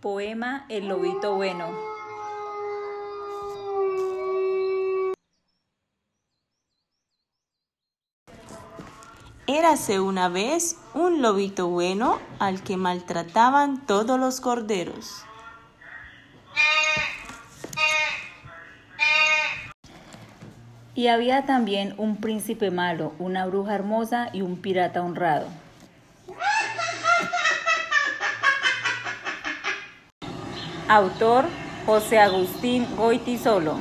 Poema El Lobito Bueno. Érase una vez un lobito bueno al que maltrataban todos los corderos. Y había también un príncipe malo, una bruja hermosa y un pirata honrado. Autor José Agustín Goiti Solo.